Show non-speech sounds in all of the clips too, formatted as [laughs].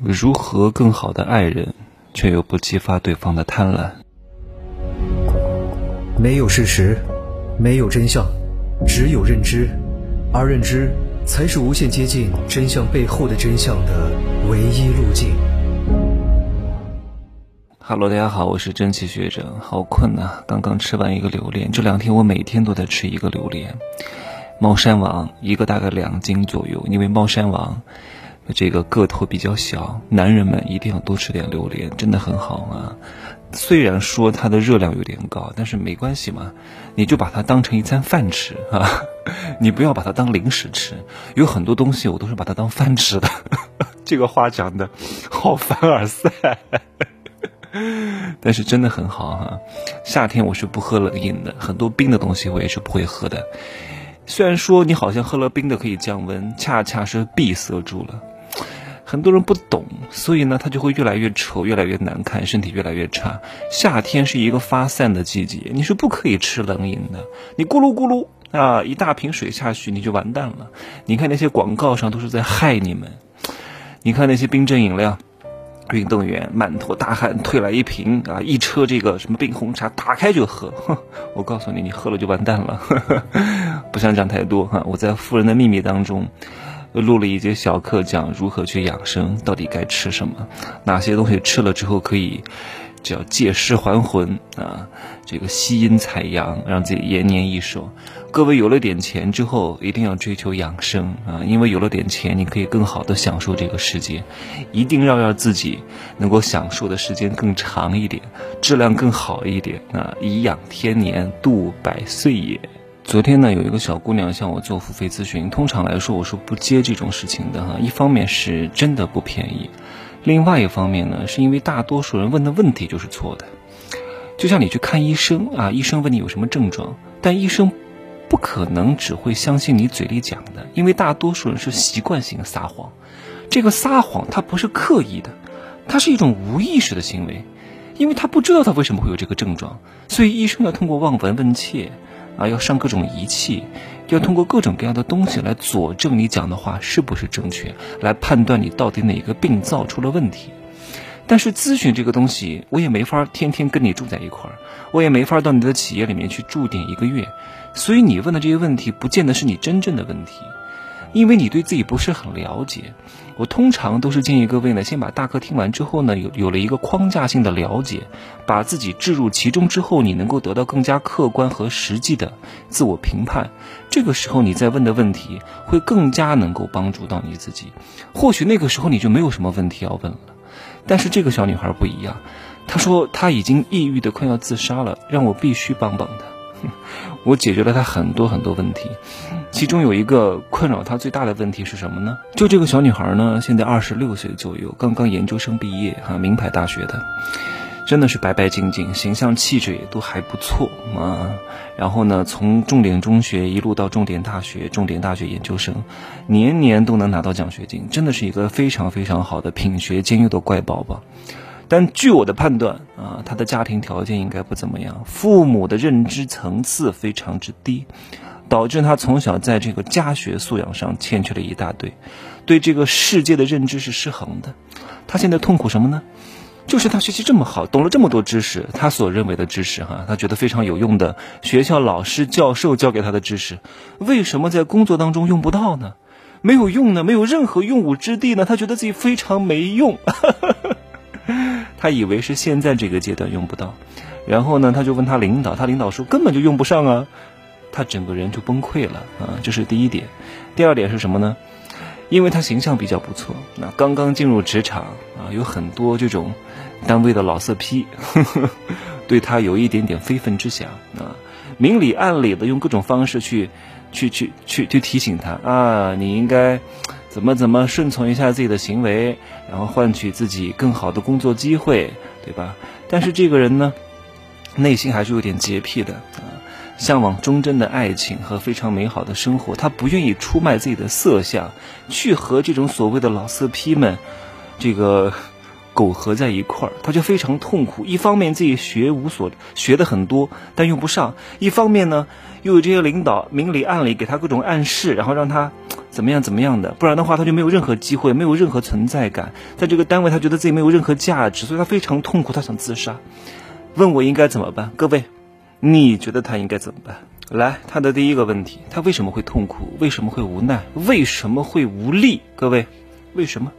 如何更好的爱人，却又不激发对方的贪婪？没有事实，没有真相，只有认知，而认知才是无限接近真相背后的真相的唯一路径。Hello，大家好，我是蒸汽学长，好困呐，刚刚吃完一个榴莲，这两天我每天都在吃一个榴莲，猫山王一个大概两斤左右，因为猫山王。这个个头比较小，男人们一定要多吃点榴莲，真的很好啊。虽然说它的热量有点高，但是没关系嘛，你就把它当成一餐饭吃啊，你不要把它当零食吃。有很多东西我都是把它当饭吃的，[laughs] 这个话讲的好凡尔赛，但是真的很好哈。夏天我是不喝冷饮的，很多冰的东西我也是不会喝的。虽然说你好像喝了冰的可以降温，恰恰是闭塞住了。很多人不懂，所以呢，他就会越来越丑，越来越难看，身体越来越差。夏天是一个发散的季节，你是不可以吃冷饮的。你咕噜咕噜啊，一大瓶水下去，你就完蛋了。你看那些广告上都是在害你们。[laughs] 你看那些冰镇饮料，运动员满头大汗推来一瓶啊，一车这个什么冰红茶，打开就喝。[laughs] 我告诉你，你喝了就完蛋了。[laughs] 不想讲太多哈，我在《富人的秘密》当中。又录了一节小课，讲如何去养生，到底该吃什么，哪些东西吃了之后可以叫借尸还魂啊？这个吸阴采阳，让自己延年益寿。各位有了点钱之后，一定要追求养生啊，因为有了点钱，你可以更好的享受这个世界。一定要让自己能够享受的时间更长一点，质量更好一点啊！颐养天年，度百岁也。昨天呢，有一个小姑娘向我做付费咨询。通常来说，我是不接这种事情的哈。一方面是真的不便宜，另外一方面呢，是因为大多数人问的问题就是错的。就像你去看医生啊，医生问你有什么症状，但医生不可能只会相信你嘴里讲的，因为大多数人是习惯性撒谎。这个撒谎它不是刻意的，它是一种无意识的行为，因为他不知道他为什么会有这个症状，所以医生要通过望闻问切。啊，要上各种仪器，要通过各种各样的东西来佐证你讲的话是不是正确，来判断你到底哪个病灶出了问题。但是咨询这个东西，我也没法天天跟你住在一块儿，我也没法到你的企业里面去驻点一个月，所以你问的这些问题，不见得是你真正的问题。因为你对自己不是很了解，我通常都是建议各位呢，先把大课听完之后呢，有有了一个框架性的了解，把自己置入其中之后，你能够得到更加客观和实际的自我评判。这个时候你再问的问题，会更加能够帮助到你自己。或许那个时候你就没有什么问题要问了。但是这个小女孩不一样，她说她已经抑郁的快要自杀了，让我必须帮帮她。[laughs] 我解决了她很多很多问题，其中有一个困扰他最大的问题是什么呢？就这个小女孩呢，现在二十六岁左右，刚刚研究生毕业，哈，名牌大学的，真的是白白净净，形象气质也都还不错啊。然后呢，从重点中学一路到重点大学，重点大学研究生，年年都能拿到奖学金，真的是一个非常非常好的品学兼优的乖宝宝。但据我的判断啊，他的家庭条件应该不怎么样，父母的认知层次非常之低，导致他从小在这个家学素养上欠缺了一大堆，对这个世界的认知是失衡的。他现在痛苦什么呢？就是他学习这么好，懂了这么多知识，他所认为的知识哈，他觉得非常有用的学校老师教授教给他的知识，为什么在工作当中用不到呢？没有用呢？没有任何用武之地呢？他觉得自己非常没用。[laughs] 他以为是现在这个阶段用不到，然后呢，他就问他领导，他领导说根本就用不上啊，他整个人就崩溃了啊，这是第一点。第二点是什么呢？因为他形象比较不错，那刚刚进入职场啊，有很多这种单位的老色批，[laughs] 对他有一点点非分之想啊，明里暗里的用各种方式去去去去去提醒他啊，你应该。怎么怎么顺从一下自己的行为，然后换取自己更好的工作机会，对吧？但是这个人呢，内心还是有点洁癖的啊，向往忠贞的爱情和非常美好的生活，他不愿意出卖自己的色相，去和这种所谓的老色批们，这个苟合在一块儿，他就非常痛苦。一方面自己学无所学的很多，但用不上；一方面呢，又有这些领导明里暗里给他各种暗示，然后让他。怎么样怎么样的，不然的话他就没有任何机会，没有任何存在感，在这个单位他觉得自己没有任何价值，所以他非常痛苦，他想自杀。问我应该怎么办？各位，你觉得他应该怎么办？来，他的第一个问题，他为什么会痛苦？为什么会无奈？为什么会无力？各位，为什么？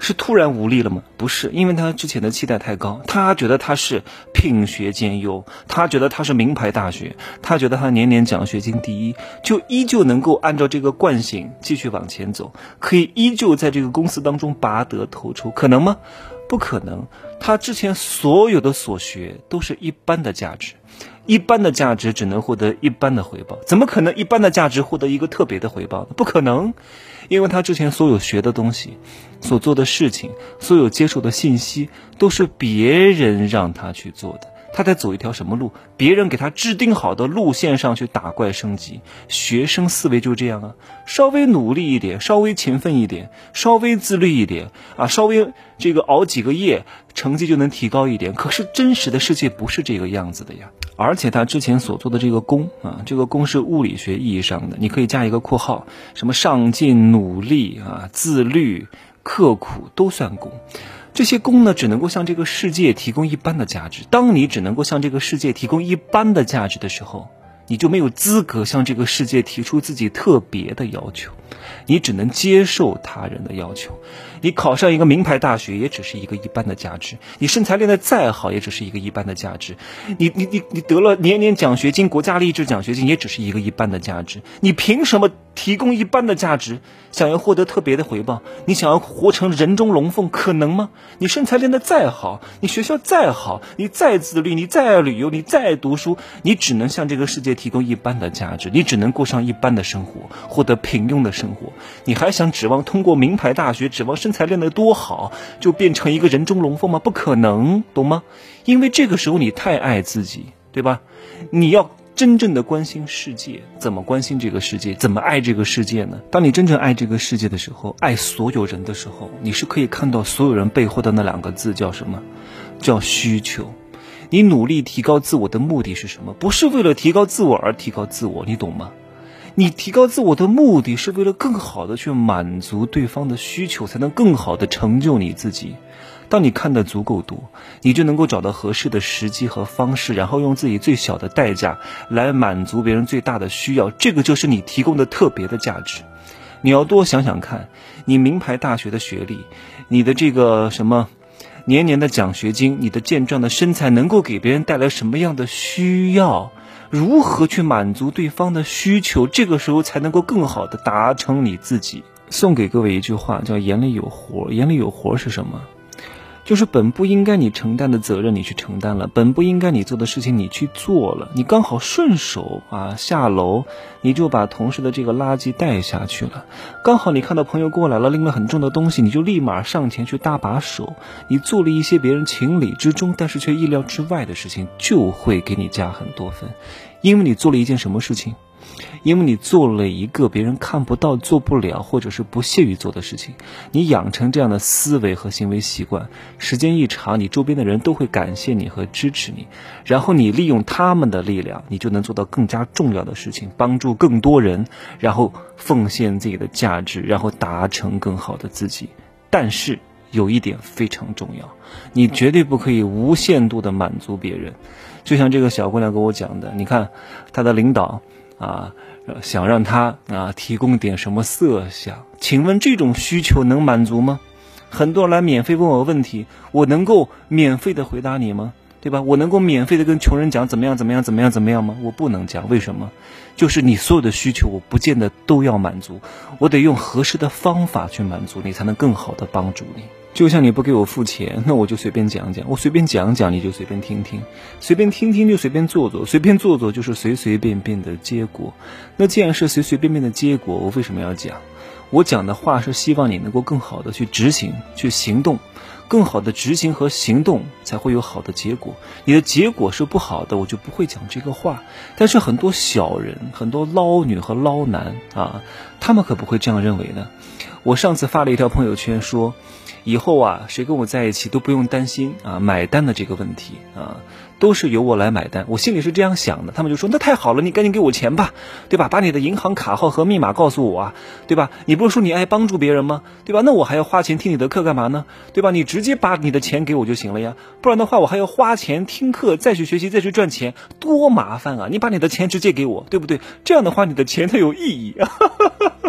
是突然无力了吗？不是，因为他之前的期待太高，他觉得他是品学兼优，他觉得他是名牌大学，他觉得他年年奖学金第一，就依旧能够按照这个惯性继续往前走，可以依旧在这个公司当中拔得头筹，可能吗？不可能，他之前所有的所学都是一般的价值。一般的价值只能获得一般的回报，怎么可能一般的价值获得一个特别的回报呢？不可能，因为他之前所有学的东西、所做的事情、所有接受的信息，都是别人让他去做的。他在走一条什么路？别人给他制定好的路线上去打怪升级。学生思维就这样啊，稍微努力一点，稍微勤奋一点，稍微自律一点啊，稍微这个熬几个夜，成绩就能提高一点。可是真实的世界不是这个样子的呀。而且他之前所做的这个功啊，这个功是物理学意义上的，你可以加一个括号，什么上进、努力啊、自律、刻苦都算功。这些功呢，只能够向这个世界提供一般的价值。当你只能够向这个世界提供一般的价值的时候，你就没有资格向这个世界提出自己特别的要求，你只能接受他人的要求。你考上一个名牌大学也只是一个一般的价值，你身材练得再好也只是一个一般的价值，你你你你得了年年奖学金、国家励志奖学金也只是一个一般的价值。你凭什么提供一般的价值，想要获得特别的回报？你想要活成人中龙凤，可能吗？你身材练得再好，你学校再好，你再自律，你再爱旅游，你再爱读书，你只能向这个世界提供一般的价值，你只能过上一般的生活，获得平庸的生活。你还想指望通过名牌大学，指望身材练得多好，就变成一个人中龙凤吗？不可能，懂吗？因为这个时候你太爱自己，对吧？你要真正的关心世界，怎么关心这个世界？怎么爱这个世界呢？当你真正爱这个世界的时候，爱所有人的时候，你是可以看到所有人背后的那两个字叫什么？叫需求。你努力提高自我的目的是什么？不是为了提高自我而提高自我，你懂吗？你提高自我的目的是为了更好的去满足对方的需求，才能更好的成就你自己。当你看的足够多，你就能够找到合适的时机和方式，然后用自己最小的代价来满足别人最大的需要。这个就是你提供的特别的价值。你要多想想看，你名牌大学的学历，你的这个什么年年的奖学金，你的健壮的身材，能够给别人带来什么样的需要？如何去满足对方的需求？这个时候才能够更好的达成你自己。送给各位一句话，叫“眼里有活”。眼里有活是什么？就是本不应该你承担的责任，你去承担了；本不应该你做的事情，你去做了。你刚好顺手啊，下楼你就把同事的这个垃圾带下去了。刚好你看到朋友过来了，拎了很重的东西，你就立马上前去搭把手。你做了一些别人情理之中，但是却意料之外的事情，就会给你加很多分，因为你做了一件什么事情？因为你做了一个别人看不到、做不了，或者是不屑于做的事情，你养成这样的思维和行为习惯，时间一长，你周边的人都会感谢你和支持你，然后你利用他们的力量，你就能做到更加重要的事情，帮助更多人，然后奉献自己的价值，然后达成更好的自己。但是有一点非常重要，你绝对不可以无限度的满足别人，就像这个小姑娘跟我讲的，你看她的领导。啊，想让他啊提供点什么色相？请问这种需求能满足吗？很多人来免费问我问题，我能够免费的回答你吗？对吧？我能够免费的跟穷人讲怎么样怎么样怎么样怎么样吗？我不能讲，为什么？就是你所有的需求，我不见得都要满足，我得用合适的方法去满足你，才能更好的帮助你。就像你不给我付钱，[laughs] 那我就随便讲讲，我随便讲讲，你就随便听听，随便听听就随便做做，随便做做就是随随便便的结果。那既然是随随便便的结果，我为什么要讲？我讲的话是希望你能够更好的去执行、去行动，更好的执行和行动才会有好的结果。你的结果是不好的，我就不会讲这个话。但是很多小人、很多捞女和捞男啊，他们可不会这样认为的。我上次发了一条朋友圈说，以后啊，谁跟我在一起都不用担心啊买单的这个问题啊，都是由我来买单。我心里是这样想的，他们就说那太好了，你赶紧给我钱吧，对吧？把你的银行卡号和密码告诉我啊，对吧？你不是说你爱帮助别人吗？对吧？那我还要花钱听你的课干嘛呢？对吧？你直接把你的钱给我就行了呀，不然的话我还要花钱听课，再去学习，再去赚钱，多麻烦啊！你把你的钱直接给我，对不对？这样的话你的钱才有意义啊！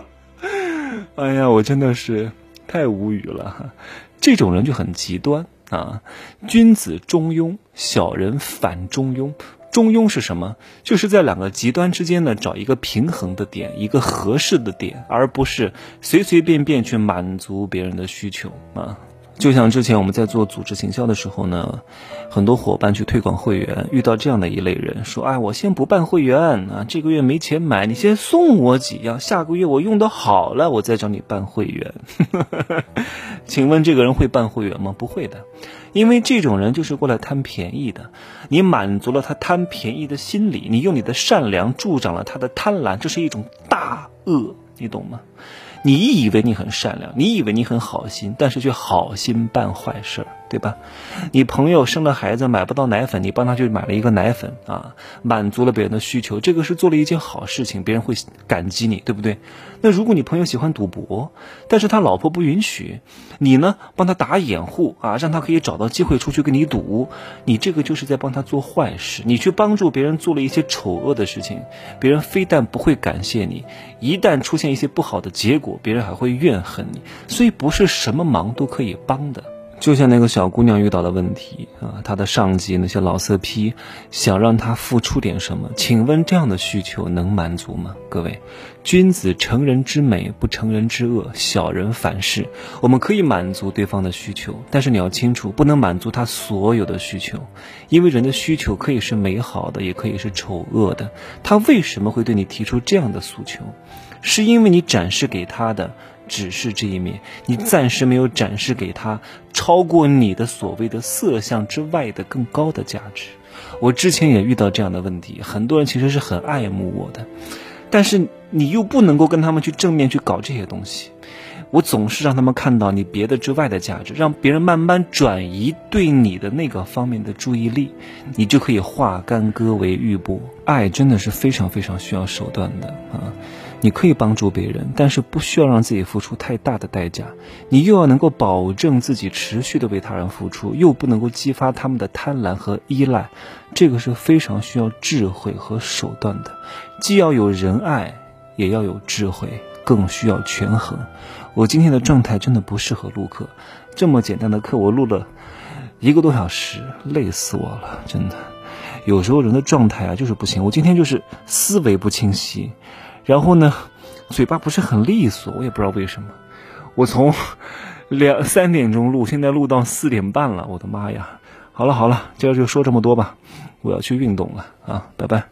[laughs] 哎呀，我真的是太无语了，[laughs] 这种人就很极端啊！君子中庸，小人反中庸。中庸是什么？就是在两个极端之间呢，找一个平衡的点，一个合适的点，而不是随随便便去满足别人的需求啊。就像之前我们在做组织行销的时候呢，很多伙伴去推广会员，遇到这样的一类人，说：“哎，我先不办会员啊，这个月没钱买，你先送我几样，下个月我用的好了，我再找你办会员。[laughs] ”请问这个人会办会员吗？不会的，因为这种人就是过来贪便宜的。你满足了他贪便宜的心理，你用你的善良助长了他的贪婪，这是一种大恶，你懂吗？你以为你很善良，你以为你很好心，但是却好心办坏事儿。对吧？你朋友生了孩子买不到奶粉，你帮他去买了一个奶粉啊，满足了别人的需求，这个是做了一件好事情，别人会感激你，对不对？那如果你朋友喜欢赌博，但是他老婆不允许，你呢帮他打掩护啊，让他可以找到机会出去跟你赌，你这个就是在帮他做坏事。你去帮助别人做了一些丑恶的事情，别人非但不会感谢你，一旦出现一些不好的结果，别人还会怨恨你。所以不是什么忙都可以帮的。就像那个小姑娘遇到的问题啊，她的上级那些老色批想让她付出点什么，请问这样的需求能满足吗？各位，君子成人之美，不成人之恶；小人反是。我们可以满足对方的需求，但是你要清楚，不能满足他所有的需求，因为人的需求可以是美好的，也可以是丑恶的。他为什么会对你提出这样的诉求？是因为你展示给他的。只是这一面，你暂时没有展示给他超过你的所谓的色相之外的更高的价值。我之前也遇到这样的问题，很多人其实是很爱慕我的，但是你又不能够跟他们去正面去搞这些东西。我总是让他们看到你别的之外的价值，让别人慢慢转移对你的那个方面的注意力，你就可以化干戈为玉帛。爱真的是非常非常需要手段的啊！你可以帮助别人，但是不需要让自己付出太大的代价。你又要能够保证自己持续的为他人付出，又不能够激发他们的贪婪和依赖，这个是非常需要智慧和手段的。既要有仁爱，也要有智慧，更需要权衡。我今天的状态真的不适合录课，这么简单的课我录了一个多小时，累死我了，真的。有时候人的状态啊就是不行，我今天就是思维不清晰。然后呢，嘴巴不是很利索，我也不知道为什么。我从 [laughs] 两三点钟录，现在录到四点半了，我的妈呀！好了好了，今儿就说这么多吧，我要去运动了啊，拜拜。